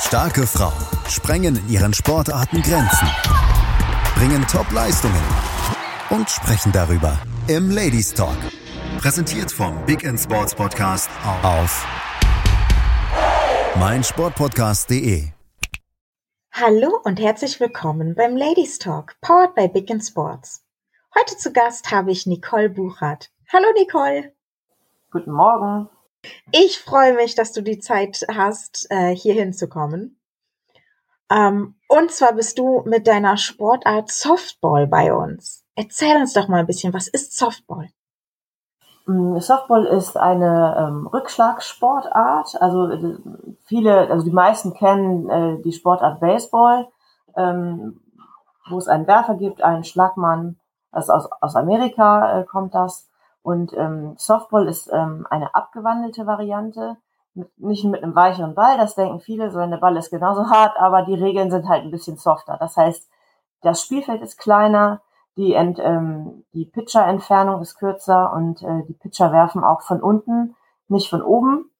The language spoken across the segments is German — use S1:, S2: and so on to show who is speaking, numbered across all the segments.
S1: Starke Frauen sprengen in ihren Sportarten Grenzen, bringen Top-Leistungen und sprechen darüber im Ladies Talk. Präsentiert vom Big End Sports Podcast auf meinsportpodcast.de.
S2: Hallo und herzlich willkommen beim Ladies Talk, powered by Big End Sports. Heute zu Gast habe ich Nicole Buchert. Hallo Nicole.
S3: Guten Morgen.
S2: Ich freue mich, dass du die Zeit hast, äh, hier hinzukommen. Ähm, und zwar bist du mit deiner Sportart Softball bei uns. Erzähl uns doch mal ein bisschen, was ist Softball?
S3: Mm, Softball ist eine ähm, Rückschlagsportart. Also äh, viele, also die meisten kennen äh, die Sportart Baseball, ähm, wo es einen Werfer gibt, einen Schlagmann. Also aus, aus Amerika äh, kommt das. Und ähm, Softball ist ähm, eine abgewandelte Variante, mit, nicht mit einem weicheren Ball, das denken viele, sondern der Ball ist genauso hart, aber die Regeln sind halt ein bisschen softer. Das heißt, das Spielfeld ist kleiner, die, Ent, ähm, die Pitcher-Entfernung ist kürzer und äh, die Pitcher werfen auch von unten, nicht von oben.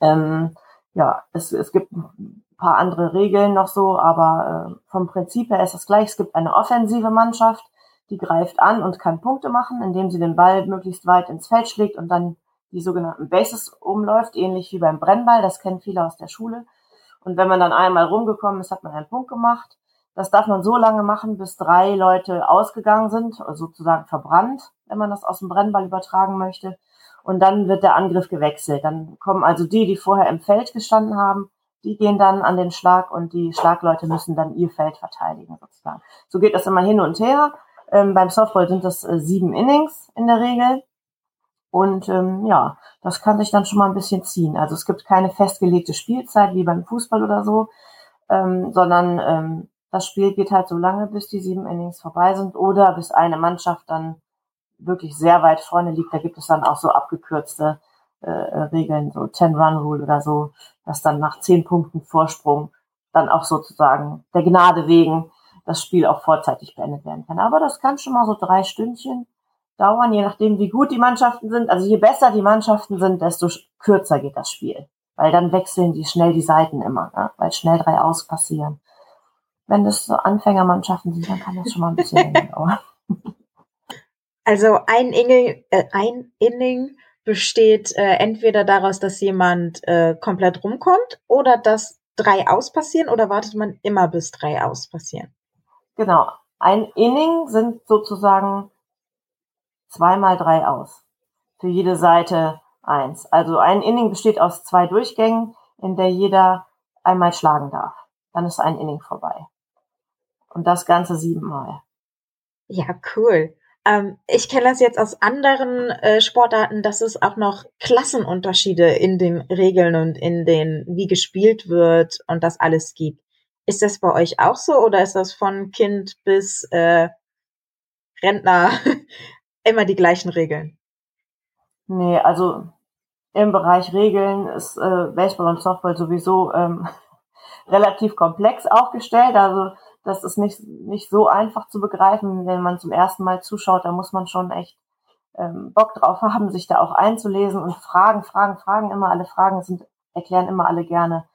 S3: Ähm, ja, es, es gibt ein paar andere Regeln noch so, aber äh, vom Prinzip her ist das gleich. Es gibt eine offensive Mannschaft, die greift an und kann Punkte machen, indem sie den Ball möglichst weit ins Feld schlägt und dann die sogenannten Bases umläuft, ähnlich wie beim Brennball. Das kennen viele aus der Schule. Und wenn man dann einmal rumgekommen ist, hat man einen Punkt gemacht. Das darf man so lange machen, bis drei Leute ausgegangen sind, also sozusagen verbrannt, wenn man das aus dem Brennball übertragen möchte. Und dann wird der Angriff gewechselt. Dann kommen also die, die vorher im Feld gestanden haben, die gehen dann an den Schlag und die Schlagleute müssen dann ihr Feld verteidigen sozusagen. So geht das immer hin und her. Ähm, beim Softball sind das äh, sieben Innings in der Regel. Und ähm, ja, das kann sich dann schon mal ein bisschen ziehen. Also es gibt keine festgelegte Spielzeit wie beim Fußball oder so, ähm, sondern ähm, das Spiel geht halt so lange, bis die sieben Innings vorbei sind oder bis eine Mannschaft dann wirklich sehr weit vorne liegt. Da gibt es dann auch so abgekürzte äh, Regeln, so Ten-Run-Rule oder so, dass dann nach zehn Punkten Vorsprung dann auch sozusagen der Gnade wegen das Spiel auch vorzeitig beendet werden kann. Aber das kann schon mal so drei Stündchen dauern, je nachdem, wie gut die Mannschaften sind. Also je besser die Mannschaften sind, desto kürzer geht das Spiel. Weil dann wechseln die schnell die Seiten immer, ne? weil schnell drei aus passieren. Wenn das so Anfängermannschaften sind, dann kann das schon mal ein bisschen länger dauern.
S2: Also ein Inning, äh, ein Inning besteht äh, entweder daraus, dass jemand äh, komplett rumkommt oder dass drei aus passieren oder wartet man immer bis drei aus passieren?
S3: Genau. Ein Inning sind sozusagen zweimal drei aus. Für jede Seite eins. Also ein Inning besteht aus zwei Durchgängen, in der jeder einmal schlagen darf. Dann ist ein Inning vorbei. Und das Ganze siebenmal.
S2: Ja, cool. Ähm, ich kenne das jetzt aus anderen äh, Sportarten, dass es auch noch Klassenunterschiede in den Regeln und in den, wie gespielt wird und das alles gibt. Ist das bei euch auch so oder ist das von Kind bis äh, Rentner immer die gleichen Regeln?
S3: Nee, also im Bereich Regeln ist äh, Baseball und Softball sowieso ähm, relativ komplex aufgestellt. Also das ist nicht, nicht so einfach zu begreifen, wenn man zum ersten Mal zuschaut. Da muss man schon echt ähm, Bock drauf haben, sich da auch einzulesen und Fragen, Fragen, Fragen immer. Alle Fragen sind, erklären immer alle gerne,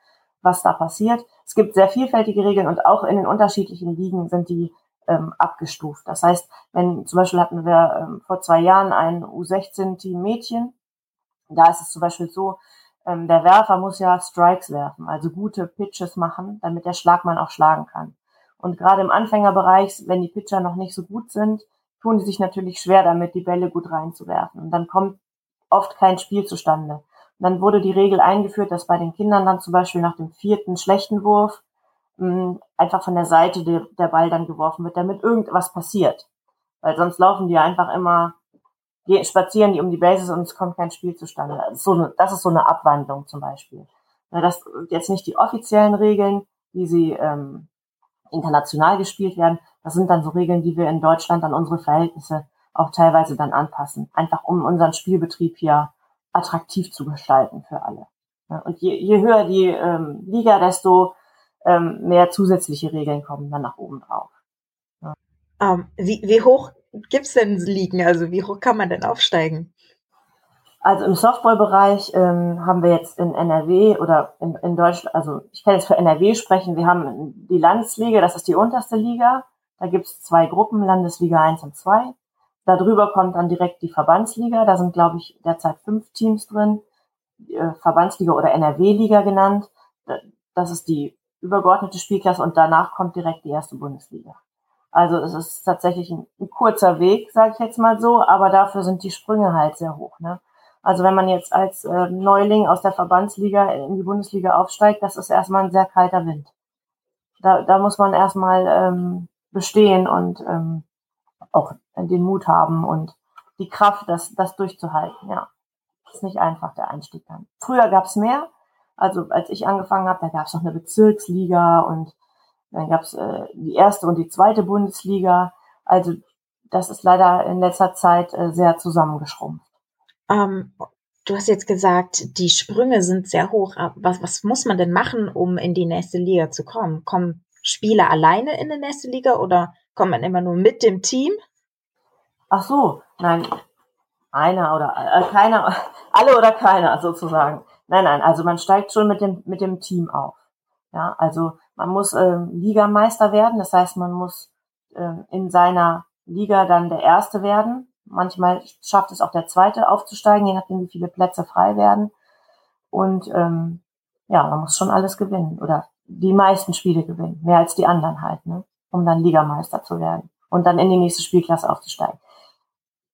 S3: was da passiert. Es gibt sehr vielfältige Regeln und auch in den unterschiedlichen Ligen sind die ähm, abgestuft. Das heißt, wenn zum Beispiel hatten wir ähm, vor zwei Jahren ein U16-Team Mädchen, da ist es zum Beispiel so, ähm, der Werfer muss ja Strikes werfen, also gute Pitches machen, damit der Schlagmann auch schlagen kann. Und gerade im Anfängerbereich, wenn die Pitcher noch nicht so gut sind, tun die sich natürlich schwer damit, die Bälle gut reinzuwerfen. Und dann kommt oft kein Spiel zustande. Dann wurde die Regel eingeführt, dass bei den Kindern dann zum Beispiel nach dem vierten schlechten Wurf mh, einfach von der Seite der, der Ball dann geworfen wird, damit irgendwas passiert. Weil sonst laufen die einfach immer, gehen, spazieren die um die Bases und es kommt kein Spiel zustande. Das ist so eine, das ist so eine Abwandlung zum Beispiel. Ja, das jetzt nicht die offiziellen Regeln, wie sie ähm, international gespielt werden. Das sind dann so Regeln, die wir in Deutschland an unsere Verhältnisse auch teilweise dann anpassen. Einfach um unseren Spielbetrieb hier attraktiv zu gestalten für alle. Und je, je höher die ähm, Liga, desto ähm, mehr zusätzliche Regeln kommen dann nach oben drauf.
S2: Ja. Um, ähm, wie, wie hoch gibt's denn Ligen? Also wie hoch kann man denn aufsteigen?
S3: Also im Softball-Bereich ähm, haben wir jetzt in NRW oder in, in Deutschland, also ich kann jetzt für NRW sprechen, wir haben die Landesliga, das ist die unterste Liga. Da gibt es zwei Gruppen, Landesliga 1 und 2. Darüber kommt dann direkt die Verbandsliga. Da sind, glaube ich, derzeit fünf Teams drin. Äh, Verbandsliga oder NRW-Liga genannt. Das ist die übergeordnete Spielklasse und danach kommt direkt die erste Bundesliga. Also es ist tatsächlich ein, ein kurzer Weg, sage ich jetzt mal so, aber dafür sind die Sprünge halt sehr hoch. Ne? Also wenn man jetzt als äh, Neuling aus der Verbandsliga in die Bundesliga aufsteigt, das ist erstmal ein sehr kalter Wind. Da, da muss man erstmal ähm, bestehen und ähm, auch den Mut haben und die Kraft, das, das durchzuhalten. Ja, ist nicht einfach der Einstieg dann. Früher gab's mehr. Also als ich angefangen habe, da gab's noch eine Bezirksliga und dann gab's äh, die erste und die zweite Bundesliga. Also das ist leider in letzter Zeit äh, sehr zusammengeschrumpft.
S2: Ähm, du hast jetzt gesagt, die Sprünge sind sehr hoch. Was, was muss man denn machen, um in die nächste Liga zu kommen? Kommen Spieler alleine in die nächste Liga oder kommt man immer nur mit dem Team?
S3: Ach so, nein, einer oder äh, keiner, alle oder keiner sozusagen. Nein, nein, also man steigt schon mit dem mit dem Team auf. Ja, also man muss ähm, Ligameister werden, das heißt, man muss ähm, in seiner Liga dann der Erste werden. Manchmal schafft es auch der Zweite aufzusteigen, je nachdem, wie viele Plätze frei werden. Und ähm, ja, man muss schon alles gewinnen oder die meisten Spiele gewinnen, mehr als die anderen halt, ne? um dann Ligameister zu werden und dann in die nächste Spielklasse aufzusteigen.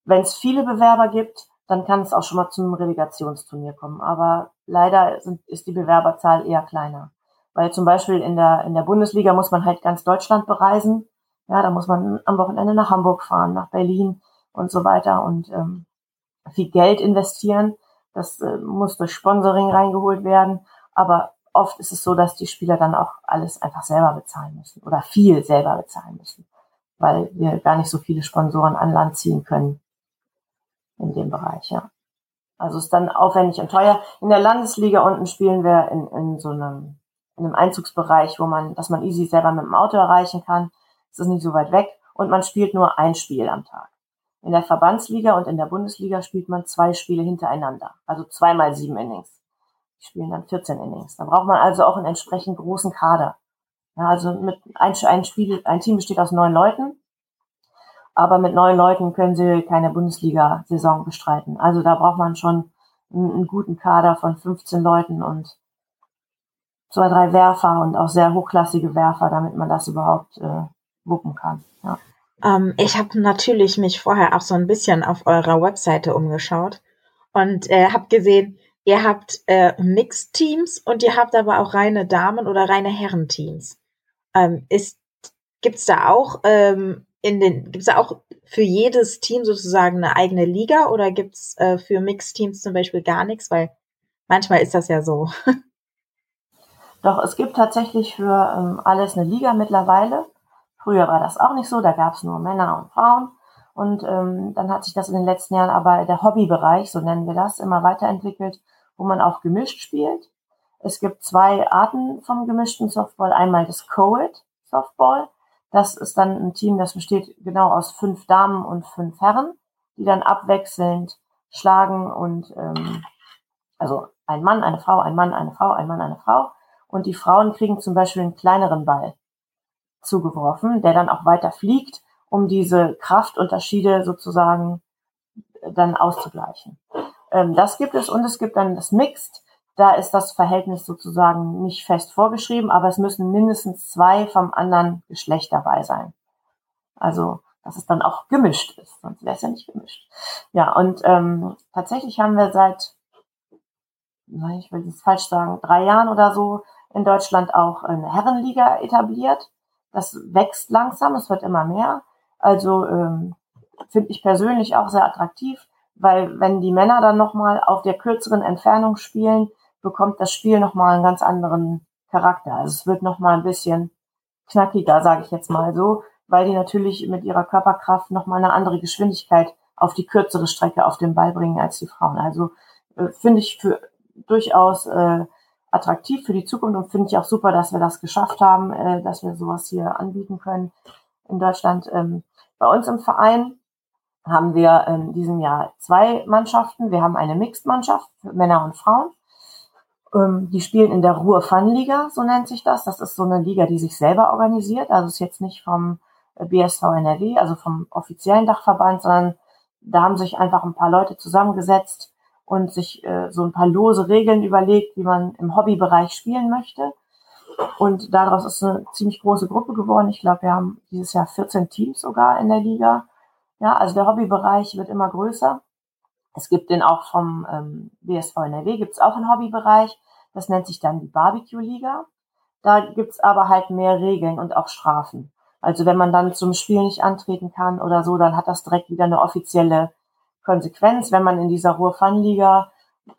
S3: Wenn es viele Bewerber gibt, dann kann es auch schon mal zum Relegationsturnier kommen. Aber leider sind, ist die Bewerberzahl eher kleiner. Weil zum Beispiel in der, in der Bundesliga muss man halt ganz Deutschland bereisen. Ja, da muss man am Wochenende nach Hamburg fahren, nach Berlin und so weiter und ähm, viel Geld investieren. Das äh, muss durch Sponsoring reingeholt werden. Aber oft ist es so, dass die Spieler dann auch alles einfach selber bezahlen müssen oder viel selber bezahlen müssen, weil wir gar nicht so viele Sponsoren an Land ziehen können in dem Bereich, ja. Also ist dann aufwendig und teuer. In der Landesliga unten spielen wir in, in so einem, in einem Einzugsbereich, wo man, dass man easy selber mit dem Auto erreichen kann. Es ist nicht so weit weg und man spielt nur ein Spiel am Tag. In der Verbandsliga und in der Bundesliga spielt man zwei Spiele hintereinander, also zweimal sieben Innings. Die spielen dann 14 Innings. Da braucht man also auch einen entsprechend großen Kader. Ja, also mit ein, ein Spiel, ein Team besteht aus neun Leuten aber mit neun Leuten können sie keine Bundesliga-Saison bestreiten. Also da braucht man schon einen, einen, guten Kader von 15 Leuten und zwei, drei Werfer und auch sehr hochklassige Werfer, damit man das überhaupt äh, wuppen kann. Ja.
S2: Ähm, ich habe natürlich mich vorher auch so ein bisschen auf eurer Webseite umgeschaut und äh, habe gesehen, ihr habt äh, Mixed-Teams und ihr habt aber auch reine Damen- oder reine Herrenteams. Ähm, ist gibt's da auch ähm, in den, gibt es da auch für jedes Team sozusagen eine eigene Liga oder gibt es äh, für Mixteams zum Beispiel gar nichts? Weil manchmal ist das ja so.
S3: Doch, es gibt tatsächlich für ähm, alles eine Liga mittlerweile. Früher war das auch nicht so, da gab es nur Männer und Frauen. Und ähm, dann hat sich das in den letzten Jahren aber der Hobbybereich, so nennen wir das, immer weiterentwickelt, wo man auch gemischt spielt. Es gibt zwei Arten vom gemischten Softball. Einmal das Coed Softball. Das ist dann ein Team, das besteht genau aus fünf Damen und fünf Herren, die dann abwechselnd schlagen und ähm, also ein Mann, eine Frau, ein Mann, eine Frau, ein Mann, eine Frau. Und die Frauen kriegen zum Beispiel einen kleineren Ball zugeworfen, der dann auch weiter fliegt, um diese Kraftunterschiede sozusagen dann auszugleichen. Ähm, das gibt es und es gibt dann das Mixed. Da ist das Verhältnis sozusagen nicht fest vorgeschrieben, aber es müssen mindestens zwei vom anderen Geschlecht dabei sein. Also, dass es dann auch gemischt ist, sonst wäre es ja nicht gemischt. Ja, und ähm, tatsächlich haben wir seit, ich will es falsch sagen, drei Jahren oder so in Deutschland auch eine Herrenliga etabliert. Das wächst langsam, es wird immer mehr. Also ähm, finde ich persönlich auch sehr attraktiv, weil wenn die Männer dann nochmal auf der kürzeren Entfernung spielen, bekommt das Spiel nochmal einen ganz anderen Charakter. Also es wird nochmal ein bisschen knackiger, sage ich jetzt mal so, weil die natürlich mit ihrer Körperkraft nochmal eine andere Geschwindigkeit auf die kürzere Strecke auf den Ball bringen als die Frauen. Also äh, finde ich für durchaus äh, attraktiv für die Zukunft und finde ich auch super, dass wir das geschafft haben, äh, dass wir sowas hier anbieten können in Deutschland. Ähm, bei uns im Verein haben wir in diesem Jahr zwei Mannschaften. Wir haben eine Mixed-Mannschaft für Männer und Frauen. Ähm, die spielen in der Ruhr-Fun-Liga, so nennt sich das. Das ist so eine Liga, die sich selber organisiert. Also ist jetzt nicht vom BSV NRW, also vom offiziellen Dachverband, sondern da haben sich einfach ein paar Leute zusammengesetzt und sich äh, so ein paar lose Regeln überlegt, wie man im Hobbybereich spielen möchte. Und daraus ist eine ziemlich große Gruppe geworden. Ich glaube, wir haben dieses Jahr 14 Teams sogar in der Liga. Ja, also der Hobbybereich wird immer größer. Es gibt den auch vom ähm, BSV NRW, gibt es auch einen Hobbybereich. Das nennt sich dann die Barbecue-Liga. Da gibt's aber halt mehr Regeln und auch Strafen. Also wenn man dann zum Spiel nicht antreten kann oder so, dann hat das direkt wieder eine offizielle Konsequenz. Wenn man in dieser Ruhr-Fun-Liga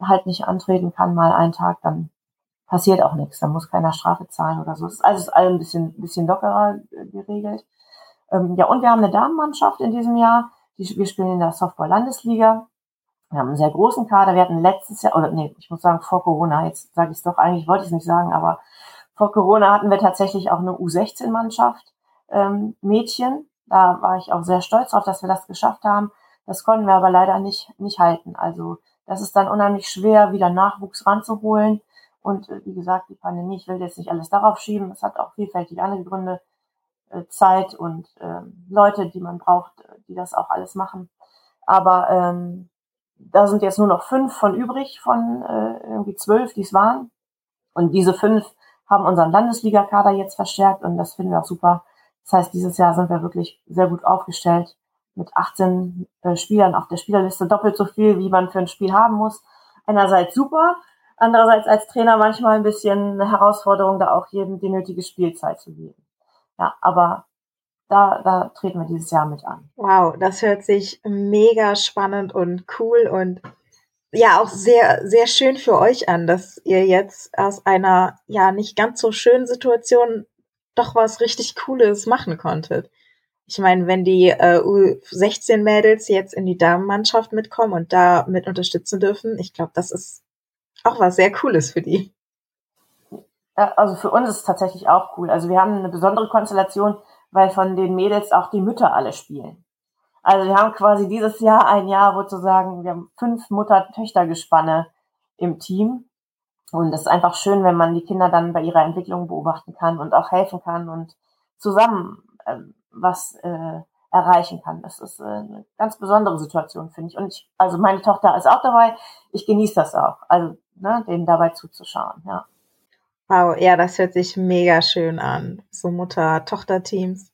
S3: halt nicht antreten kann, mal einen Tag, dann passiert auch nichts. Dann muss keiner Strafe zahlen oder so. Es ist alles ein bisschen, bisschen lockerer äh, geregelt. Ähm, ja, und wir haben eine Damenmannschaft in diesem Jahr. Die, wir spielen in der Softball-Landesliga. Wir haben einen sehr großen Kader. Wir hatten letztes Jahr, oder nee, ich muss sagen, vor Corona, jetzt sage ich es doch, eigentlich wollte ich es nicht sagen, aber vor Corona hatten wir tatsächlich auch eine U16-Mannschaft, ähm, Mädchen. Da war ich auch sehr stolz drauf, dass wir das geschafft haben. Das konnten wir aber leider nicht, nicht halten. Also das ist dann unheimlich schwer, wieder Nachwuchs ranzuholen. Und äh, wie gesagt, die Pandemie, ich will jetzt nicht alles darauf schieben. Es hat auch vielfältige andere Gründe, äh, Zeit und äh, Leute, die man braucht, die das auch alles machen. Aber ähm, da sind jetzt nur noch fünf von übrig, von äh, irgendwie zwölf, die es waren. Und diese fünf haben unseren Landesligakader jetzt verstärkt und das finden wir auch super. Das heißt, dieses Jahr sind wir wirklich sehr gut aufgestellt mit 18 äh, Spielern auf der Spielerliste, doppelt so viel, wie man für ein Spiel haben muss. Einerseits super, andererseits als Trainer manchmal ein bisschen eine Herausforderung, da auch jedem die nötige Spielzeit zu geben. Ja, aber da, da treten wir dieses Jahr mit an.
S2: Wow, das hört sich mega spannend und cool und ja auch sehr, sehr schön für euch an, dass ihr jetzt aus einer ja nicht ganz so schönen Situation doch was richtig Cooles machen konntet. Ich meine, wenn die äh, U16-Mädels jetzt in die Damenmannschaft mitkommen und da mit unterstützen dürfen, ich glaube, das ist auch was sehr Cooles für die.
S3: Also für uns ist es tatsächlich auch cool. Also wir haben eine besondere Konstellation, weil von den Mädels auch die Mütter alle spielen. Also wir haben quasi dieses Jahr ein Jahr, wo zu sagen, wir haben fünf Mutter-Töchter-Gespanne im Team. Und es ist einfach schön, wenn man die Kinder dann bei ihrer Entwicklung beobachten kann und auch helfen kann und zusammen äh, was äh, erreichen kann. Das ist äh, eine ganz besondere Situation, finde ich. Und ich, also meine Tochter ist auch dabei. Ich genieße das auch, also ne, denen dabei zuzuschauen. Ja.
S2: Wow, ja, das hört sich mega schön an. So Mutter-Tochter-Teams.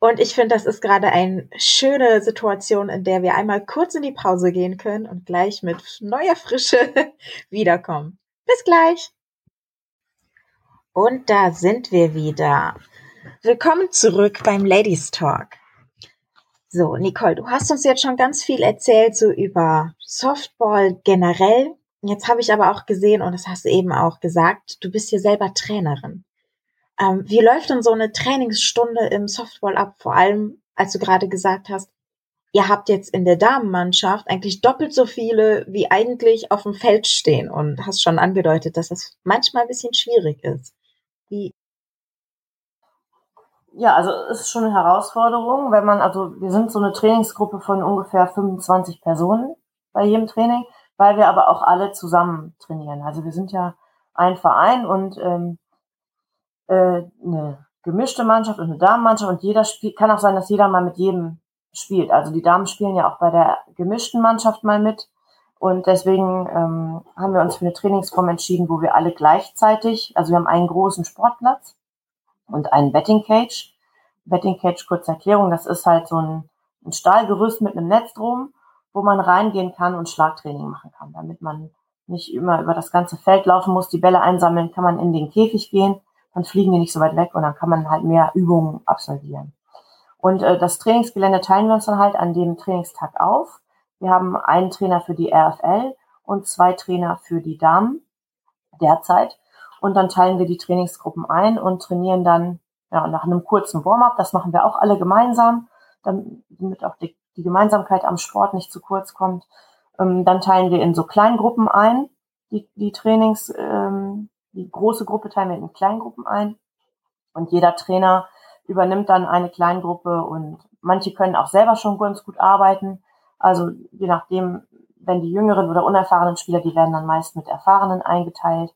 S2: Und ich finde, das ist gerade eine schöne Situation, in der wir einmal kurz in die Pause gehen können und gleich mit neuer Frische wiederkommen. Bis gleich. Und da sind wir wieder. Willkommen zurück beim Ladies Talk. So, Nicole, du hast uns jetzt schon ganz viel erzählt, so über Softball generell. Jetzt habe ich aber auch gesehen, und das hast du eben auch gesagt, du bist hier selber Trainerin. Ähm, wie läuft denn so eine Trainingsstunde im Softball ab? Vor allem, als du gerade gesagt hast, ihr habt jetzt in der Damenmannschaft eigentlich doppelt so viele, wie eigentlich auf dem Feld stehen und hast schon angedeutet, dass das manchmal ein bisschen schwierig ist. Wie,
S3: ja, also es ist schon eine Herausforderung, wenn man, also wir sind so eine Trainingsgruppe von ungefähr 25 Personen bei jedem Training, weil wir aber auch alle zusammen trainieren. Also wir sind ja ein Verein und ähm, äh, eine gemischte Mannschaft und eine Damenmannschaft und jeder spielt, kann auch sein, dass jeder mal mit jedem spielt. Also die Damen spielen ja auch bei der gemischten Mannschaft mal mit. Und deswegen ähm, haben wir uns für eine Trainingsform entschieden, wo wir alle gleichzeitig, also wir haben einen großen Sportplatz und einen Betting Cage. Betting Cage, kurze Erklärung, das ist halt so ein, ein Stahlgerüst mit einem Netz drum, wo man reingehen kann und Schlagtraining machen kann. Damit man nicht immer über das ganze Feld laufen muss, die Bälle einsammeln, kann man in den Käfig gehen, dann fliegen die nicht so weit weg und dann kann man halt mehr Übungen absolvieren. Und äh, das Trainingsgelände teilen wir uns dann halt an dem Trainingstag auf. Wir haben einen Trainer für die RFL und zwei Trainer für die Damen derzeit. Und dann teilen wir die Trainingsgruppen ein und trainieren dann ja, nach einem kurzen Warm-up. Das machen wir auch alle gemeinsam, damit auch die, die Gemeinsamkeit am Sport nicht zu kurz kommt. Ähm, dann teilen wir in so Kleingruppen ein, die, die Trainings, ähm, die große Gruppe teilen wir in Kleingruppen ein. Und jeder Trainer übernimmt dann eine Kleingruppe und manche können auch selber schon ganz gut arbeiten. Also je nachdem, wenn die jüngeren oder unerfahrenen Spieler, die werden dann meist mit Erfahrenen eingeteilt,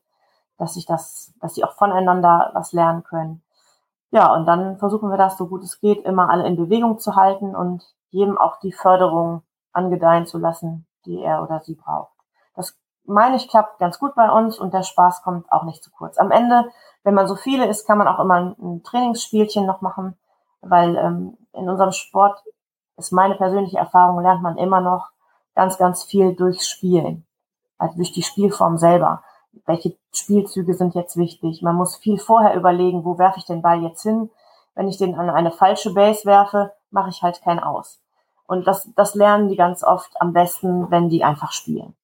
S3: dass sich das, dass sie auch voneinander was lernen können. Ja, und dann versuchen wir das so gut es geht, immer alle in Bewegung zu halten und jedem auch die Förderung angedeihen zu lassen, die er oder sie braucht. Das meine ich klappt ganz gut bei uns und der Spaß kommt auch nicht zu kurz. Am Ende, wenn man so viele ist, kann man auch immer ein, Trainingsspielchen noch machen, weil ähm, in unserem Sport ist meine persönliche Erfahrung, lernt man immer noch ganz, ganz viel durchs Spielen, also durch die Spielform selber. Welche Spielzüge sind jetzt wichtig? Man muss viel vorher überlegen, wo werfe ich den Ball jetzt hin? Wenn ich den an eine falsche Base werfe, mache ich halt kein Aus. Und das, das lernen die ganz oft am besten, wenn die einfach spielen.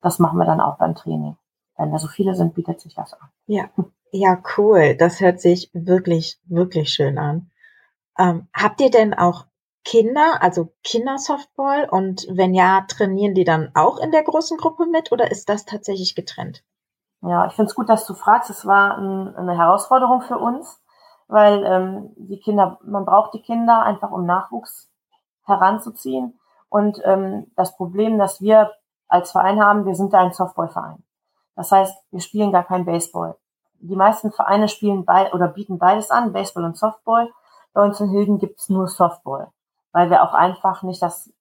S3: Das machen wir dann auch beim Training. Wenn da so viele sind, bietet sich das an.
S2: Ja, ja, cool. Das hört sich wirklich, wirklich schön an. Ähm, habt ihr denn auch Kinder, also Kindersoftball? Und wenn ja, trainieren die dann auch in der großen Gruppe mit oder ist das tatsächlich getrennt?
S3: Ja, ich finde es gut, dass du fragst. Es war ein, eine Herausforderung für uns, weil ähm, die Kinder, man braucht die Kinder einfach, um Nachwuchs heranzuziehen. Und ähm, das Problem, das wir als Verein haben, wir sind da ein Softballverein. Das heißt, wir spielen gar kein Baseball. Die meisten Vereine spielen bei oder bieten beides an, Baseball und Softball. Bei uns in Hilden gibt's nur Softball, weil wir auch einfach nicht das,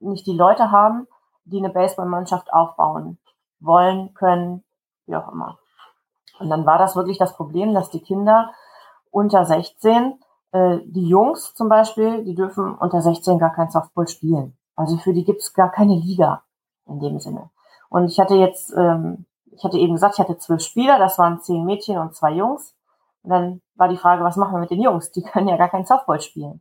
S3: nicht die Leute haben, die eine Baseballmannschaft aufbauen wollen, können, wie auch immer. Und dann war das wirklich das Problem, dass die Kinder unter 16, äh, die Jungs zum Beispiel, die dürfen unter 16 gar kein Softball spielen. Also für die gibt's gar keine Liga in dem Sinne. Und ich hatte jetzt, ähm, ich hatte eben gesagt, ich hatte zwölf Spieler, das waren zehn Mädchen und zwei Jungs. Und dann war die Frage, was machen wir mit den Jungs? Die können ja gar kein Softball spielen.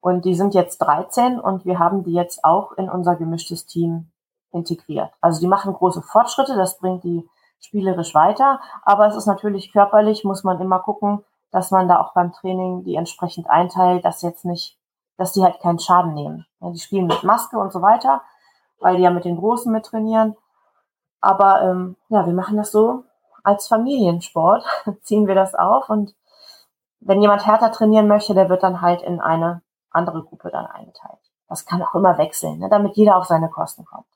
S3: Und die sind jetzt 13 und wir haben die jetzt auch in unser gemischtes Team integriert. Also die machen große Fortschritte, das bringt die spielerisch weiter, aber es ist natürlich körperlich, muss man immer gucken, dass man da auch beim Training die entsprechend einteilt, dass jetzt nicht, dass die halt keinen Schaden nehmen. Ja, die spielen mit Maske und so weiter, weil die ja mit den Großen mit trainieren. Aber ähm, ja, wir machen das so als Familiensport, ziehen wir das auf und wenn jemand härter trainieren möchte, der wird dann halt in eine andere Gruppe dann eingeteilt. Das kann auch immer wechseln, ne, damit jeder auf seine Kosten kommt.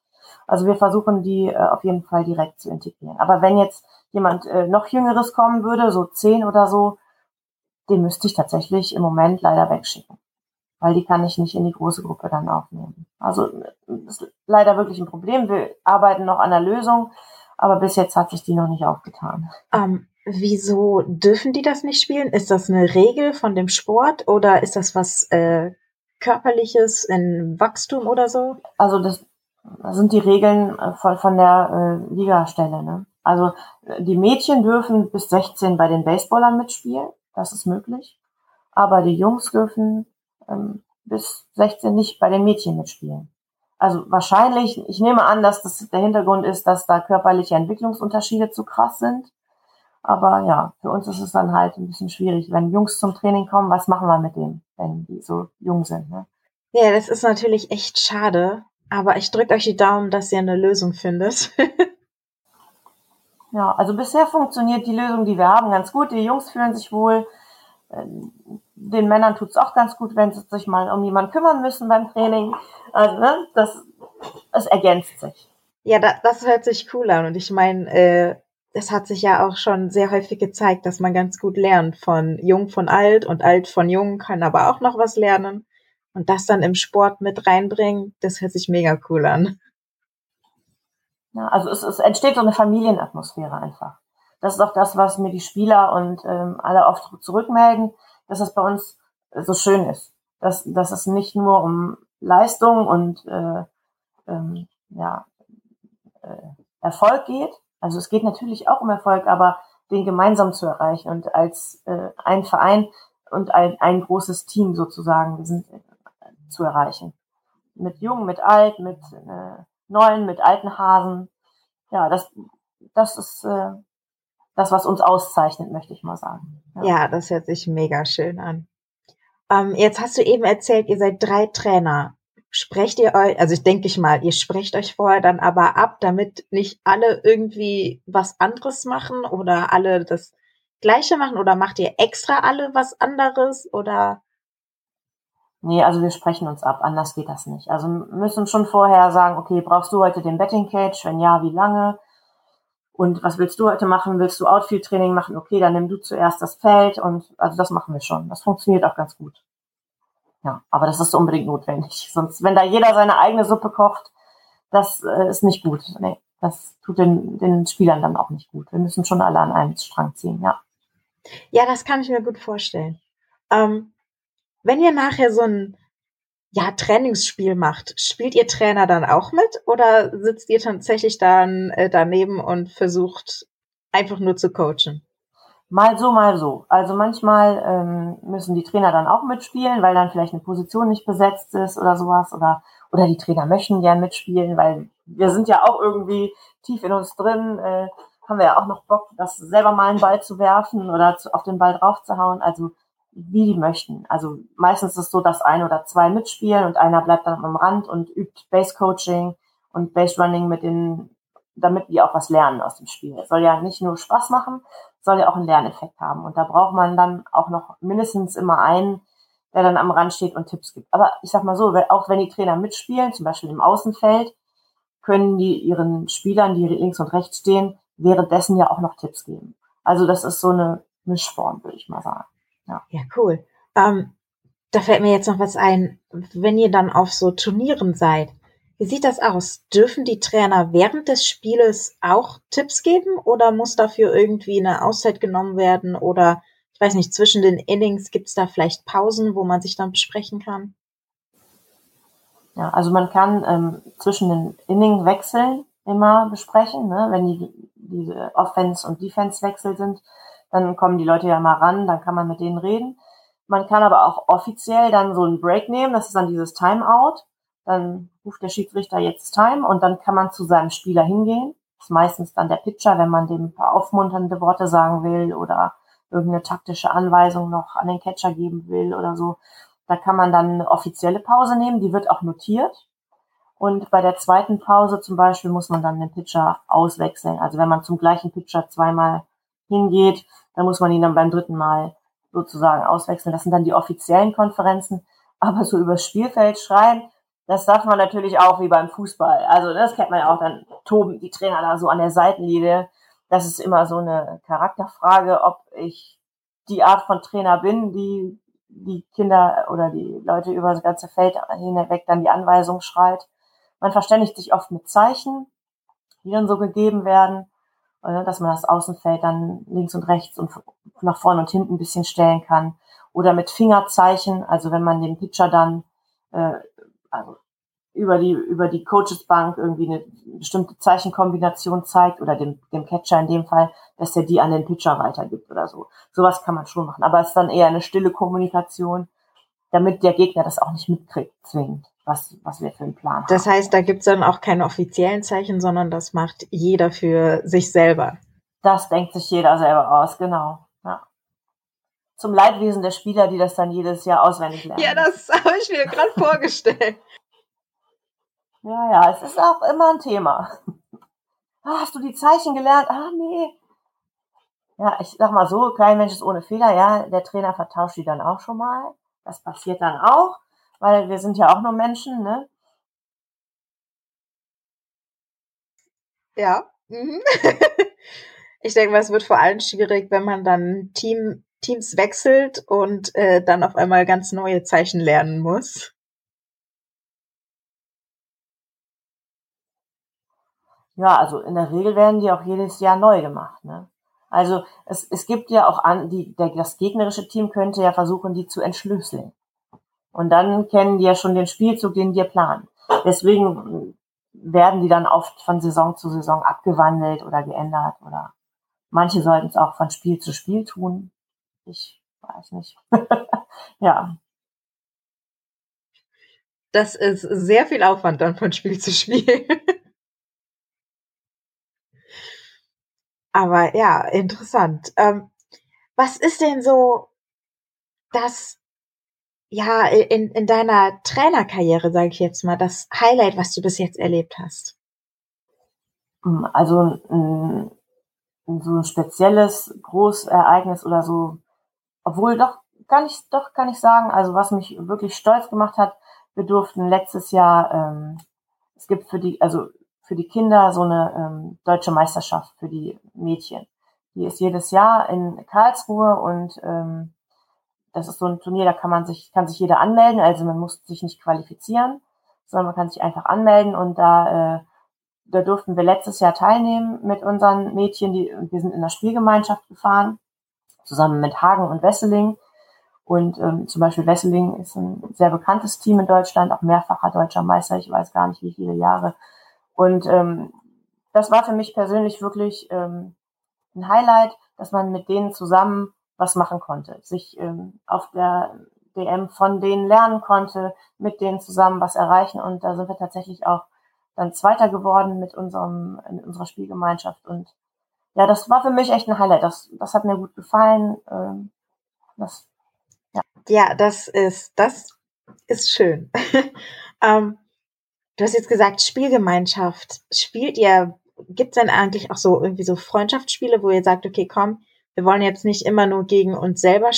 S3: Also wir versuchen die äh, auf jeden Fall direkt zu integrieren. Aber wenn jetzt jemand äh, noch Jüngeres kommen würde, so zehn oder so, den müsste ich tatsächlich im Moment leider wegschicken weil die kann ich nicht in die große Gruppe dann aufnehmen. Also das ist leider wirklich ein Problem. Wir arbeiten noch an der Lösung, aber bis jetzt hat sich die noch nicht aufgetan.
S2: Ähm, wieso dürfen die das nicht spielen? Ist das eine Regel von dem Sport oder ist das was äh, körperliches in Wachstum oder so?
S3: Also das, das sind die Regeln äh, von, von der äh, Ligastelle. Ne? Also die Mädchen dürfen bis 16 bei den Baseballern mitspielen, das ist möglich. Aber die Jungs dürfen ähm, bis 16 nicht bei den Mädchen mitspielen. Also wahrscheinlich, ich nehme an, dass das der Hintergrund ist, dass da körperliche Entwicklungsunterschiede zu krass sind. Aber ja, für uns ist es dann halt ein bisschen schwierig. Wenn Jungs zum Training kommen, was machen wir mit denen, wenn die so jung sind? Ne?
S2: Ja, das ist natürlich echt schade. Aber ich drücke euch die Daumen, dass ihr eine Lösung findet.
S3: ja, also bisher funktioniert die Lösung, die wir haben, ganz gut. Die Jungs fühlen sich wohl. Ähm, den Männern tut's auch ganz gut, wenn sie sich mal um jemanden kümmern müssen beim Training. Also, ne, das, es ergänzt sich.
S2: Ja, da, das hört sich cool an. Und ich meine, äh, es hat sich ja auch schon sehr häufig gezeigt, dass man ganz gut lernt von jung von alt und alt von jung kann aber auch noch was lernen. Und das dann im Sport mit reinbringen, das hört sich mega cool an.
S3: Ja, also es, es entsteht so eine Familienatmosphäre einfach. Das ist auch das, was mir die Spieler und ähm, alle oft zurückmelden dass es bei uns so schön ist. Dass, dass es nicht nur um Leistung und äh, ähm, ja, äh, Erfolg geht. Also es geht natürlich auch um Erfolg, aber den gemeinsam zu erreichen und als äh, ein Verein und ein, ein großes Team sozusagen sind, äh, zu erreichen. Mit Jungen, mit Alt, mit äh, Neuen, mit alten Hasen. Ja, das, das ist äh, das, was uns auszeichnet, möchte ich mal sagen.
S2: Ja, ja das hört sich mega schön an. Ähm, jetzt hast du eben erzählt, ihr seid drei Trainer. Sprecht ihr euch, also ich denke ich mal, ihr sprecht euch vorher dann aber ab, damit nicht alle irgendwie was anderes machen oder alle das Gleiche machen oder macht ihr extra alle was anderes oder?
S3: Nee, also wir sprechen uns ab, anders geht das nicht. Also müssen schon vorher sagen, okay, brauchst du heute den Betting Cage? Wenn ja, wie lange? Und was willst du heute machen? Willst du Outfield-Training machen? Okay, dann nimm du zuerst das Feld und also das machen wir schon. Das funktioniert auch ganz gut. Ja, aber das ist unbedingt notwendig. Sonst, wenn da jeder seine eigene Suppe kocht, das äh, ist nicht gut. Nee, das tut den, den Spielern dann auch nicht gut. Wir müssen schon alle an einem Strang ziehen, ja.
S2: Ja, das kann ich mir gut vorstellen. Ähm, wenn ihr nachher so ein ja, Trainingsspiel macht, spielt ihr Trainer dann auch mit oder sitzt ihr tatsächlich dann äh, daneben und versucht einfach nur zu coachen?
S3: Mal so, mal so. Also manchmal ähm, müssen die Trainer dann auch mitspielen, weil dann vielleicht eine Position nicht besetzt ist oder sowas. Oder, oder die Trainer möchten gern mitspielen, weil wir sind ja auch irgendwie tief in uns drin, äh, haben wir ja auch noch Bock, das selber mal einen Ball zu werfen oder zu, auf den Ball draufzuhauen. Also wie die möchten. Also meistens ist es so, dass ein oder zwei mitspielen und einer bleibt dann am Rand und übt Base Coaching und Base Running mit den, damit die auch was lernen aus dem Spiel. Es soll ja nicht nur Spaß machen, soll ja auch einen Lerneffekt haben. Und da braucht man dann auch noch mindestens immer einen, der dann am Rand steht und Tipps gibt. Aber ich sag mal so, auch wenn die Trainer mitspielen, zum Beispiel im Außenfeld, können die ihren Spielern, die links und rechts stehen, währenddessen ja auch noch Tipps geben. Also das ist so eine Mischform, würde ich mal sagen.
S2: Ja, ja cool. Ähm, da fällt mir jetzt noch was ein. Wenn ihr dann auf so Turnieren seid, wie sieht das aus? Dürfen die Trainer während des Spieles auch Tipps geben oder muss dafür irgendwie eine Auszeit genommen werden oder ich weiß nicht, zwischen den Innings gibt es da vielleicht Pausen, wo man sich dann besprechen kann?
S3: Ja, also man kann ähm, zwischen den Inningwechseln immer besprechen, ne? wenn die, die Offense- und Defense-Wechsel sind dann kommen die Leute ja mal ran, dann kann man mit denen reden. Man kann aber auch offiziell dann so einen Break nehmen, das ist dann dieses Timeout. Dann ruft der Schiedsrichter jetzt Time und dann kann man zu seinem Spieler hingehen. Das ist meistens dann der Pitcher, wenn man dem ein paar aufmunternde Worte sagen will oder irgendeine taktische Anweisung noch an den Catcher geben will oder so. Da kann man dann eine offizielle Pause nehmen, die wird auch notiert. Und bei der zweiten Pause zum Beispiel muss man dann den Pitcher auswechseln. Also wenn man zum gleichen Pitcher zweimal hingeht, dann muss man ihn dann beim dritten Mal sozusagen auswechseln. Das sind dann die offiziellen Konferenzen. Aber so übers Spielfeld schreien, das darf man natürlich auch wie beim Fußball. Also das kennt man ja auch, dann toben die Trainer da so an der Seitenlinie. Das ist immer so eine Charakterfrage, ob ich die Art von Trainer bin, die die Kinder oder die Leute über das ganze Feld hinweg dann die Anweisung schreit. Man verständigt sich oft mit Zeichen, die dann so gegeben werden dass man das Außenfeld dann links und rechts und nach vorne und hinten ein bisschen stellen kann. Oder mit Fingerzeichen, also wenn man den Pitcher dann äh, also über die über die Coachesbank irgendwie eine bestimmte Zeichenkombination zeigt oder dem, dem Catcher in dem Fall, dass er die an den Pitcher weitergibt oder so. Sowas kann man schon machen, aber es ist dann eher eine stille Kommunikation, damit der Gegner das auch nicht mitkriegt, zwingend was, was wir für einen Plan haben.
S2: Das heißt, da gibt's dann auch keine offiziellen Zeichen, sondern das macht jeder für sich selber.
S3: Das denkt sich jeder selber aus, genau. Zum Leidwesen der Spieler, die das dann jedes Jahr auswendig lernen.
S2: Ja, das habe ich mir gerade vorgestellt.
S3: Ja, ja, es ist auch immer ein Thema. Ah, hast du die Zeichen gelernt? Ah, nee. Ja, ich sag mal so, kein Mensch ist ohne Fehler. Ja, der Trainer vertauscht die dann auch schon mal. Das passiert dann auch weil wir sind ja auch nur Menschen, ne?
S2: Ja. Mhm. ich denke mal, es wird vor allem schwierig, wenn man dann Team, Teams wechselt und äh, dann auf einmal ganz neue Zeichen lernen muss.
S3: Ja, also in der Regel werden die auch jedes Jahr neu gemacht. Ne? Also es, es gibt ja auch an, die, der, das gegnerische Team könnte ja versuchen, die zu entschlüsseln. Und dann kennen die ja schon den Spielzug, den wir planen. Deswegen werden die dann oft von Saison zu Saison abgewandelt oder geändert oder manche sollten es auch von Spiel zu Spiel tun. Ich weiß nicht. ja.
S2: Das ist sehr viel Aufwand dann von Spiel zu Spiel. Aber ja, interessant. Ähm, was ist denn so das ja, in, in deiner Trainerkarriere, sage ich jetzt mal, das Highlight, was du bis jetzt erlebt hast?
S3: Hm, also so ein spezielles Großereignis oder so, obwohl doch kann ich, doch kann ich sagen, also was mich wirklich stolz gemacht hat, wir durften letztes Jahr, ähm, es gibt für die, also für die Kinder so eine ähm, deutsche Meisterschaft für die Mädchen. Die ist jedes Jahr in Karlsruhe und ähm, das ist so ein Turnier, da kann man sich, kann sich jeder anmelden, also man muss sich nicht qualifizieren, sondern man kann sich einfach anmelden und da, äh, da durften wir letztes Jahr teilnehmen mit unseren Mädchen, die, wir sind in der Spielgemeinschaft gefahren, zusammen mit Hagen und Wesseling. Und ähm, zum Beispiel Wesseling ist ein sehr bekanntes Team in Deutschland, auch mehrfacher deutscher Meister, ich weiß gar nicht wie viele Jahre. Und ähm, das war für mich persönlich wirklich ähm, ein Highlight, dass man mit denen zusammen was machen konnte, sich ähm, auf der DM von denen lernen konnte, mit denen zusammen was erreichen. Und da sind wir tatsächlich auch dann Zweiter geworden mit unserem, in unserer Spielgemeinschaft. Und ja, das war für mich echt ein Highlight. Das, das hat mir gut gefallen. Ähm,
S2: das, ja. ja, das ist, das ist schön. ähm, du hast jetzt gesagt, Spielgemeinschaft. Spielt ihr, gibt es denn eigentlich auch so irgendwie so Freundschaftsspiele, wo ihr sagt, okay, komm, wir wollen jetzt nicht immer nur gegen uns selber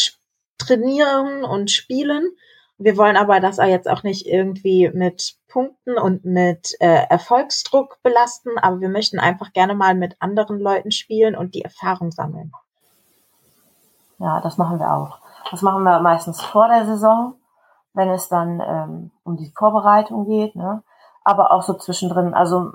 S2: trainieren und spielen. Wir wollen aber das jetzt auch nicht irgendwie mit Punkten und mit äh, Erfolgsdruck belasten, aber wir möchten einfach gerne mal mit anderen Leuten spielen und die Erfahrung sammeln.
S3: Ja, das machen wir auch. Das machen wir meistens vor der Saison, wenn es dann ähm, um die Vorbereitung geht, ne? aber auch so zwischendrin. Also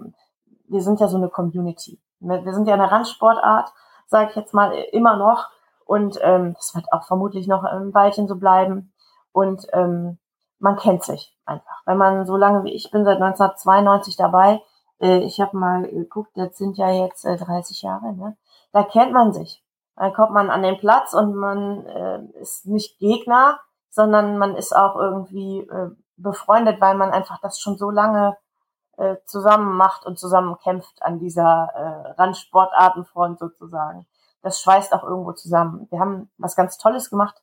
S3: wir sind ja so eine Community. Wir sind ja eine Randsportart, sage ich jetzt mal immer noch. Und ähm, das wird auch vermutlich noch ein Weilchen so bleiben. Und ähm, man kennt sich einfach. Wenn man so lange wie ich bin, seit 1992 dabei, äh, ich habe mal geguckt, das sind ja jetzt äh, 30 Jahre, ne? da kennt man sich. Dann kommt man an den Platz und man äh, ist nicht Gegner, sondern man ist auch irgendwie äh, befreundet, weil man einfach das schon so lange äh, zusammen macht und zusammen kämpft an dieser äh, Randsportartenfront sozusagen. Das schweißt auch irgendwo zusammen. Wir haben was ganz Tolles gemacht.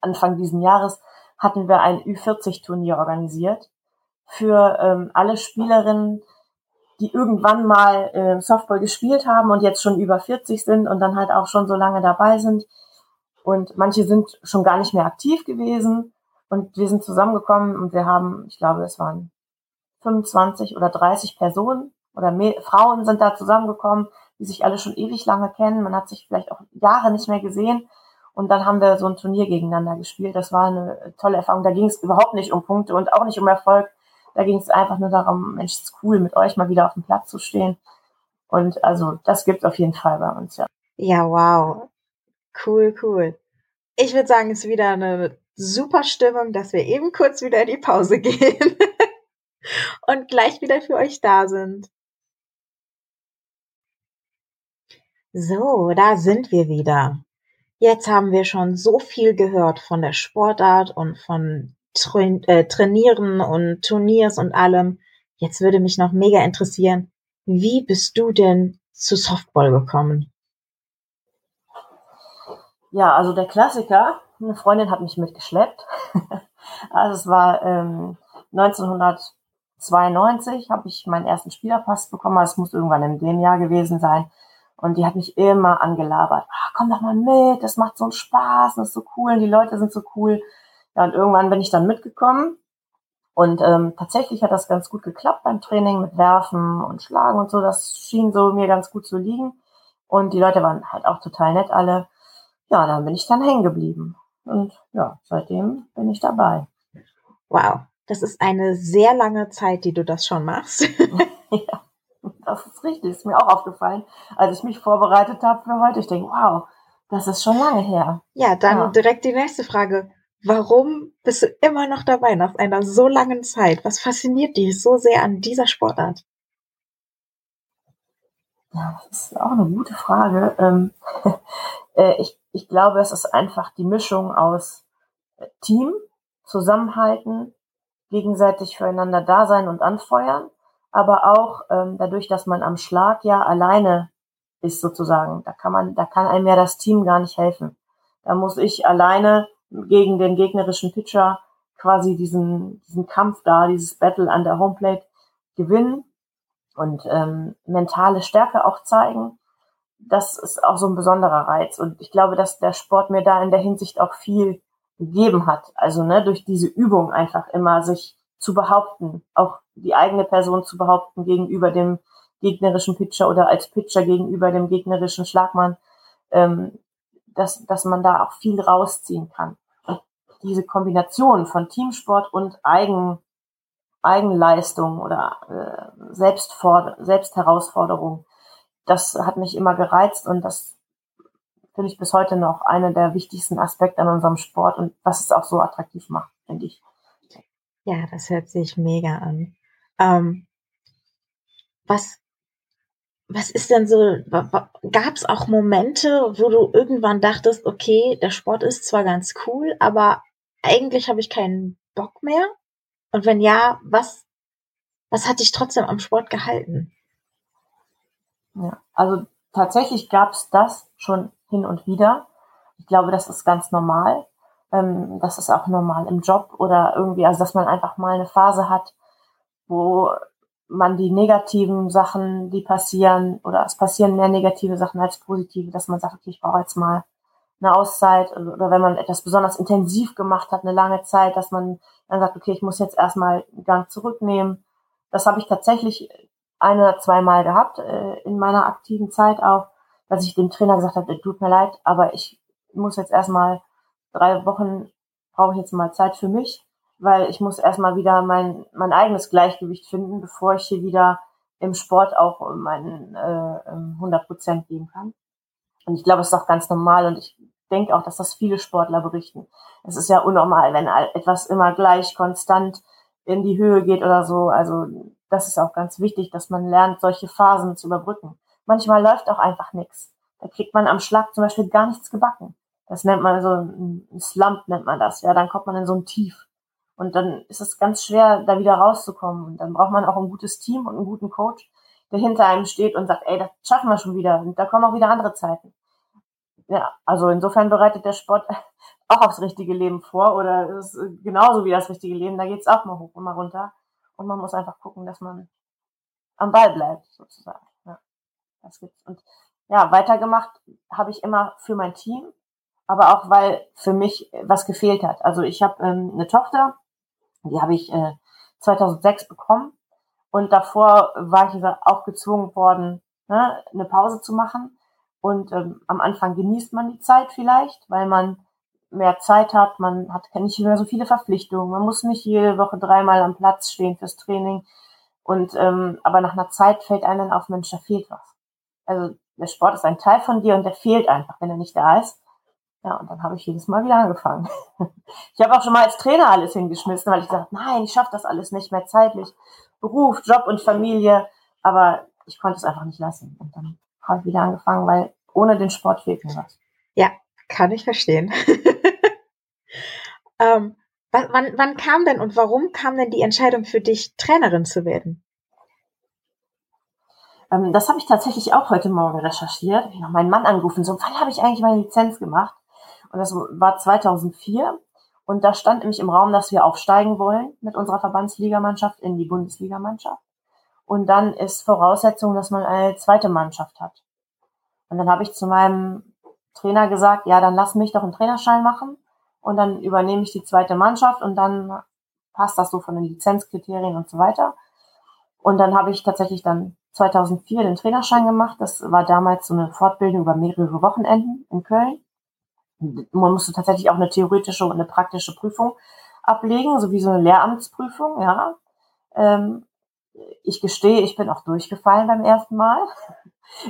S3: Anfang diesen Jahres hatten wir ein Ü40-Turnier organisiert für ähm, alle Spielerinnen, die irgendwann mal äh, Softball gespielt haben und jetzt schon über 40 sind und dann halt auch schon so lange dabei sind. Und manche sind schon gar nicht mehr aktiv gewesen. Und wir sind zusammengekommen und wir haben, ich glaube, es waren 25 oder 30 Personen oder mehr, Frauen sind da zusammengekommen, die sich alle schon ewig lange kennen. Man hat sich vielleicht auch Jahre nicht mehr gesehen. Und dann haben wir so ein Turnier gegeneinander gespielt. Das war eine tolle Erfahrung. Da ging es überhaupt nicht um Punkte und auch nicht um Erfolg. Da ging es einfach nur darum, Mensch, es ist cool, mit euch mal wieder auf dem Platz zu stehen. Und also das gibt auf jeden Fall bei uns, ja.
S2: Ja, wow. Cool, cool. Ich würde sagen, es ist wieder eine super Stimmung, dass wir eben kurz wieder in die Pause gehen und gleich wieder für euch da sind. So, da sind wir wieder. Jetzt haben wir schon so viel gehört von der Sportart und von Train äh, Trainieren und Turniers und allem. Jetzt würde mich noch mega interessieren, wie bist du denn zu Softball gekommen?
S3: Ja, also der Klassiker, eine Freundin hat mich mitgeschleppt. also es war ähm, 1992, habe ich meinen ersten Spielerpass bekommen. Es muss irgendwann in dem Jahr gewesen sein. Und die hat mich immer angelabert. Ah, komm doch mal mit, das macht so einen Spaß, das ist so cool, die Leute sind so cool. Ja, und irgendwann bin ich dann mitgekommen. Und ähm, tatsächlich hat das ganz gut geklappt beim Training mit Werfen und Schlagen und so. Das schien so mir ganz gut zu liegen. Und die Leute waren halt auch total nett alle. Ja, dann bin ich dann hängen geblieben. Und ja, seitdem bin ich dabei.
S2: Wow, das ist eine sehr lange Zeit, die du das schon machst.
S3: ja. Das ist richtig, ist mir auch aufgefallen, als ich mich vorbereitet habe für heute. Ich denke, wow, das ist schon lange her.
S2: Ja, dann ja. direkt die nächste Frage. Warum bist du immer noch dabei nach einer so langen Zeit? Was fasziniert dich so sehr an dieser Sportart?
S3: Ja, das ist auch eine gute Frage. Ähm, äh, ich, ich glaube, es ist einfach die Mischung aus äh, Team, Zusammenhalten, gegenseitig füreinander da sein und anfeuern aber auch ähm, dadurch, dass man am Schlag ja alleine ist sozusagen. Da kann man, da kann einem ja das Team gar nicht helfen. Da muss ich alleine gegen den gegnerischen Pitcher quasi diesen, diesen Kampf da, dieses Battle an der Homeplate gewinnen und ähm, mentale Stärke auch zeigen. Das ist auch so ein besonderer Reiz. Und ich glaube, dass der Sport mir da in der Hinsicht auch viel gegeben hat. Also ne, durch diese Übung einfach immer sich zu behaupten, auch die eigene Person zu behaupten gegenüber dem gegnerischen Pitcher oder als Pitcher gegenüber dem gegnerischen Schlagmann, ähm, dass, dass man da auch viel rausziehen kann. Und diese Kombination von Teamsport und Eigen, Eigenleistung oder äh, Selbstfor Selbstherausforderung, das hat mich immer gereizt und das finde ich bis heute noch einer der wichtigsten Aspekte an unserem Sport und was es auch so attraktiv macht, finde ich.
S2: Ja, das hört sich mega an. Ähm, was, was ist denn so, gab es auch Momente, wo du irgendwann dachtest, okay, der Sport ist zwar ganz cool, aber eigentlich habe ich keinen Bock mehr? Und wenn ja, was, was hat dich trotzdem am Sport gehalten?
S3: Ja, also tatsächlich gab es das schon hin und wieder. Ich glaube, das ist ganz normal. Ähm, das ist auch normal im Job oder irgendwie, also dass man einfach mal eine Phase hat, wo man die negativen Sachen, die passieren, oder es passieren mehr negative Sachen als positive, dass man sagt, okay, ich brauche jetzt mal eine Auszeit oder wenn man etwas besonders intensiv gemacht hat, eine lange Zeit, dass man dann sagt, okay, ich muss jetzt erstmal einen Gang zurücknehmen. Das habe ich tatsächlich ein oder zweimal gehabt äh, in meiner aktiven Zeit auch, dass ich dem Trainer gesagt habe, tut mir leid, aber ich muss jetzt erstmal drei Wochen brauche ich jetzt mal Zeit für mich, weil ich muss erstmal wieder mein, mein eigenes Gleichgewicht finden, bevor ich hier wieder im Sport auch meinen äh, 100 Prozent geben kann. Und ich glaube, es ist auch ganz normal und ich denke auch, dass das viele Sportler berichten. Es ist ja unnormal, wenn etwas immer gleich konstant in die Höhe geht oder so. Also das ist auch ganz wichtig, dass man lernt, solche Phasen zu überbrücken. Manchmal läuft auch einfach nichts. Da kriegt man am Schlag zum Beispiel gar nichts gebacken. Das nennt man so ein Slump, nennt man das. Ja, dann kommt man in so ein Tief. Und dann ist es ganz schwer, da wieder rauszukommen. Und dann braucht man auch ein gutes Team und einen guten Coach, der hinter einem steht und sagt, ey, das schaffen wir schon wieder. Und da kommen auch wieder andere Zeiten. Ja, also insofern bereitet der Sport auch aufs richtige Leben vor oder ist genauso wie das richtige Leben. Da geht's auch mal hoch und mal runter. Und man muss einfach gucken, dass man am Ball bleibt, sozusagen. Das gibt's. Und ja, weitergemacht habe ich immer für mein Team, aber auch weil für mich was gefehlt hat. Also ich habe ähm, eine Tochter, die habe ich äh, 2006 bekommen und davor war ich auch gezwungen worden, ne, eine Pause zu machen. Und ähm, am Anfang genießt man die Zeit vielleicht, weil man mehr Zeit hat, man hat nicht mehr so viele Verpflichtungen, man muss nicht jede Woche dreimal am Platz stehen fürs Training. Und ähm, aber nach einer Zeit fällt einem auf, Mensch, da fehlt was. Also der Sport ist ein Teil von dir und der fehlt einfach, wenn er nicht da ist. Ja, und dann habe ich jedes Mal wieder angefangen. Ich habe auch schon mal als Trainer alles hingeschmissen, weil ich dachte, nein, ich schaffe das alles nicht mehr zeitlich. Beruf, Job und Familie. Aber ich konnte es einfach nicht lassen. Und dann habe ich wieder angefangen, weil ohne den Sport fehlt mir was.
S2: Ja, kann ich verstehen. ähm, wann, wann kam denn und warum kam denn die Entscheidung für dich, Trainerin zu werden?
S3: Ähm, das habe ich tatsächlich auch heute Morgen recherchiert. Ich habe meinen Mann angerufen, so, wann habe ich eigentlich meine Lizenz gemacht? Und das war 2004. Und da stand nämlich im Raum, dass wir aufsteigen wollen mit unserer Verbandsligamannschaft in die Bundesligamannschaft. Und dann ist Voraussetzung, dass man eine zweite Mannschaft hat. Und dann habe ich zu meinem Trainer gesagt, ja, dann lass mich doch einen Trainerschein machen und dann übernehme ich die zweite Mannschaft und dann passt das so von den Lizenzkriterien und so weiter. Und dann habe ich tatsächlich dann 2004 den Trainerschein gemacht. Das war damals so eine Fortbildung über mehrere Wochenenden in Köln. Man musste tatsächlich auch eine theoretische und eine praktische Prüfung ablegen, sowie so eine Lehramtsprüfung, ja. Ähm, ich gestehe, ich bin auch durchgefallen beim ersten Mal.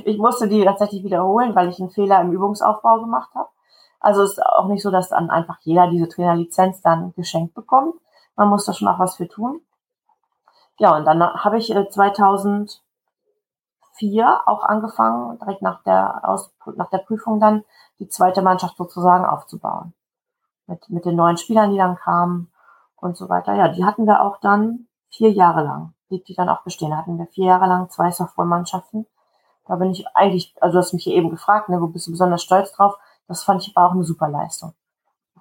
S3: Ich musste die tatsächlich wiederholen, weil ich einen Fehler im Übungsaufbau gemacht habe. Also ist auch nicht so, dass dann einfach jeder diese Trainerlizenz dann geschenkt bekommt. Man muss da schon auch was für tun. Ja, und dann habe ich 2004 äh, auch angefangen, direkt nach der, Aus nach der Prüfung dann die zweite Mannschaft sozusagen aufzubauen. Mit, mit den neuen Spielern, die dann kamen und so weiter. Ja, die hatten wir auch dann vier Jahre lang, die, die dann auch bestehen. Hatten wir vier Jahre lang zwei Softballmannschaften. Da bin ich eigentlich, also du hast mich hier eben gefragt, ne, wo bist du besonders stolz drauf? Das fand ich aber auch eine super Leistung.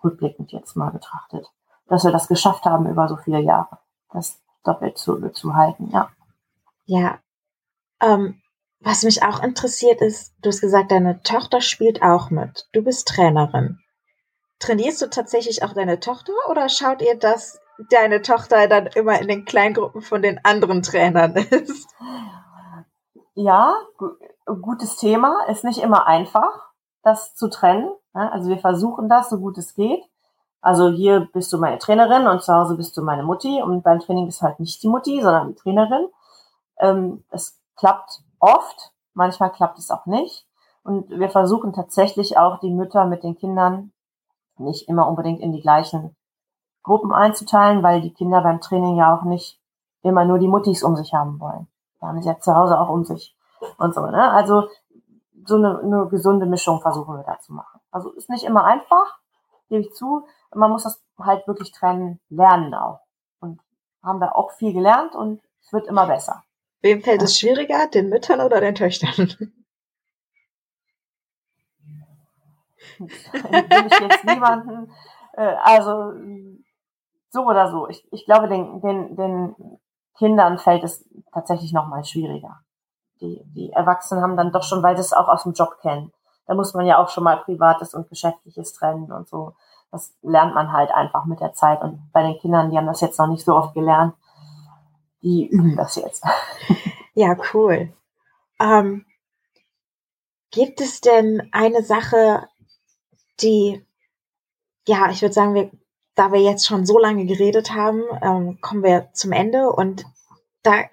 S3: Rückblickend jetzt mal betrachtet. Dass wir das geschafft haben über so viele Jahre. Das doppelt zu, zu halten, ja.
S2: Ja. Ähm, was mich auch interessiert ist, du hast gesagt, deine Tochter spielt auch mit. Du bist Trainerin. trainierst du tatsächlich auch deine Tochter oder schaut ihr, dass deine Tochter dann immer in den Kleingruppen von den anderen Trainern ist?
S3: Ja, gutes Thema. Ist nicht immer einfach, das zu trennen. Ne? Also wir versuchen das, so gut es geht. Also hier bist du meine Trainerin und zu Hause bist du meine Mutti und beim Training ist halt nicht die Mutti, sondern die Trainerin. Ähm, es klappt oft, manchmal klappt es auch nicht. Und wir versuchen tatsächlich auch die Mütter mit den Kindern nicht immer unbedingt in die gleichen Gruppen einzuteilen, weil die Kinder beim Training ja auch nicht immer nur die Muttis um sich haben wollen. Die haben sie ja zu Hause auch um sich und so. Ne? Also so eine, eine gesunde Mischung versuchen wir da zu machen. Also ist nicht immer einfach, gebe ich zu. Man muss das halt wirklich trennen, lernen auch. Und haben da auch viel gelernt und es wird immer besser.
S2: Wem fällt es schwieriger, den Müttern oder den Töchtern?
S3: will ich jetzt niemanden, äh, also so oder so. Ich, ich glaube, den, den, den Kindern fällt es tatsächlich noch mal schwieriger. Die, die Erwachsenen haben dann doch schon, weil sie es auch aus dem Job kennen. Da muss man ja auch schon mal Privates und Geschäftliches trennen und so. Das lernt man halt einfach mit der Zeit. Und bei den Kindern, die haben das jetzt noch nicht so oft gelernt, die üben das jetzt.
S2: Ja, cool. Ähm, gibt es denn eine Sache, die, ja, ich würde sagen, wir, da wir jetzt schon so lange geredet haben, ähm, kommen wir zum Ende und da,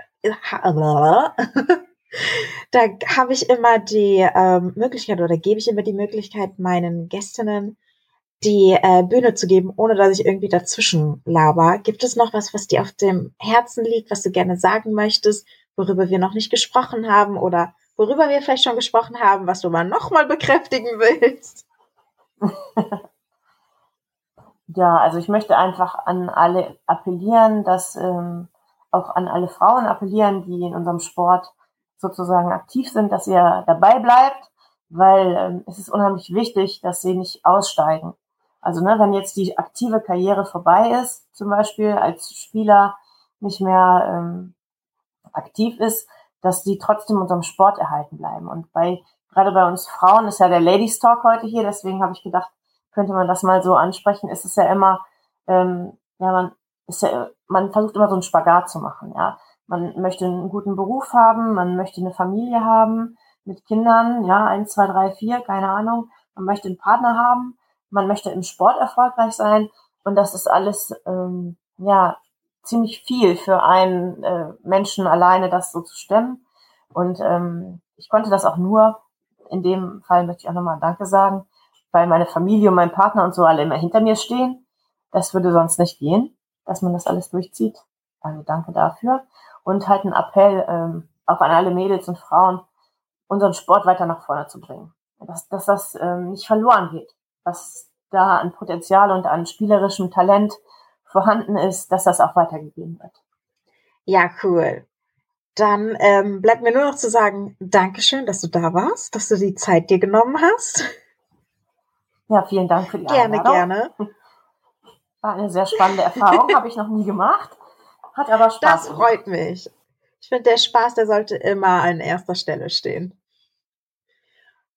S2: da habe ich immer die ähm, Möglichkeit oder gebe ich immer die Möglichkeit meinen Gästinnen die äh, Bühne zu geben, ohne dass ich irgendwie dazwischen laber. Gibt es noch was, was dir auf dem Herzen liegt, was du gerne sagen möchtest, worüber wir noch nicht gesprochen haben oder worüber wir vielleicht schon gesprochen haben, was du mal nochmal bekräftigen willst?
S3: ja, also ich möchte einfach an alle appellieren, dass ähm, auch an alle Frauen appellieren, die in unserem Sport sozusagen aktiv sind, dass ihr dabei bleibt, weil ähm, es ist unheimlich wichtig, dass sie nicht aussteigen. Also ne, wenn jetzt die aktive Karriere vorbei ist, zum Beispiel als Spieler nicht mehr ähm, aktiv ist, dass sie trotzdem unserem Sport erhalten bleiben. Und bei gerade bei uns Frauen ist ja der Ladies Talk heute hier, deswegen habe ich gedacht, könnte man das mal so ansprechen. Es ist ja immer, ähm, ja, man ist ja, man versucht immer so einen Spagat zu machen, ja. Man möchte einen guten Beruf haben, man möchte eine Familie haben mit Kindern, ja, eins, zwei, drei, vier, keine Ahnung. Man möchte einen Partner haben, man möchte im Sport erfolgreich sein und das ist alles, ähm, ja, ziemlich viel für einen äh, Menschen alleine, das so zu stemmen. Und ähm, ich konnte das auch nur, in dem Fall möchte ich auch nochmal Danke sagen, weil meine Familie und mein Partner und so alle immer hinter mir stehen. Das würde sonst nicht gehen, dass man das alles durchzieht. Also danke dafür. Und halt ein Appell ähm, auch an alle Mädels und Frauen, unseren Sport weiter nach vorne zu bringen. Dass, dass das ähm, nicht verloren geht. Was da an Potenzial und an spielerischem Talent vorhanden ist, dass das auch weitergegeben wird.
S2: Ja, cool. Dann ähm, bleibt mir nur noch zu sagen, Dankeschön, dass du da warst, dass du die Zeit dir genommen hast.
S3: Ja, vielen Dank für die
S2: Einladung. Gerne, gerne.
S3: War eine sehr spannende Erfahrung, habe ich noch nie gemacht. Hat aber Spaß.
S2: Das freut mich. Ich finde, der Spaß, der sollte immer an erster Stelle stehen.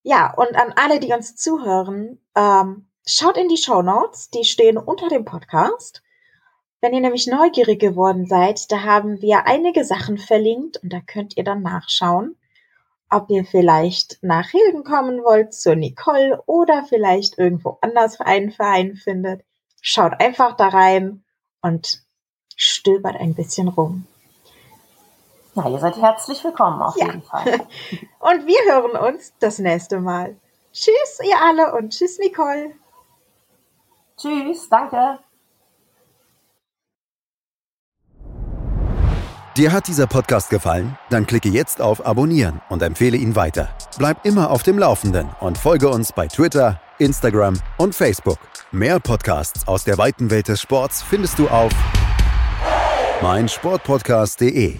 S2: Ja, und an alle, die uns zuhören, ähm, schaut in die Show Notes, die stehen unter dem Podcast. Wenn ihr nämlich neugierig geworden seid, da haben wir einige Sachen verlinkt und da könnt ihr dann nachschauen, ob ihr vielleicht nach Hilden kommen wollt, zur Nicole oder vielleicht irgendwo anders einen Verein findet. Schaut einfach da rein und stöbert ein bisschen rum.
S3: Ja, ihr seid herzlich willkommen auf ja. jeden Fall.
S2: und wir hören uns das nächste Mal. Tschüss, ihr alle und tschüss, Nicole.
S3: Tschüss, danke.
S1: Dir hat dieser Podcast gefallen? Dann klicke jetzt auf Abonnieren und empfehle ihn weiter. Bleib immer auf dem Laufenden und folge uns bei Twitter, Instagram und Facebook. Mehr Podcasts aus der weiten Welt des Sports findest du auf meinsportpodcast.de.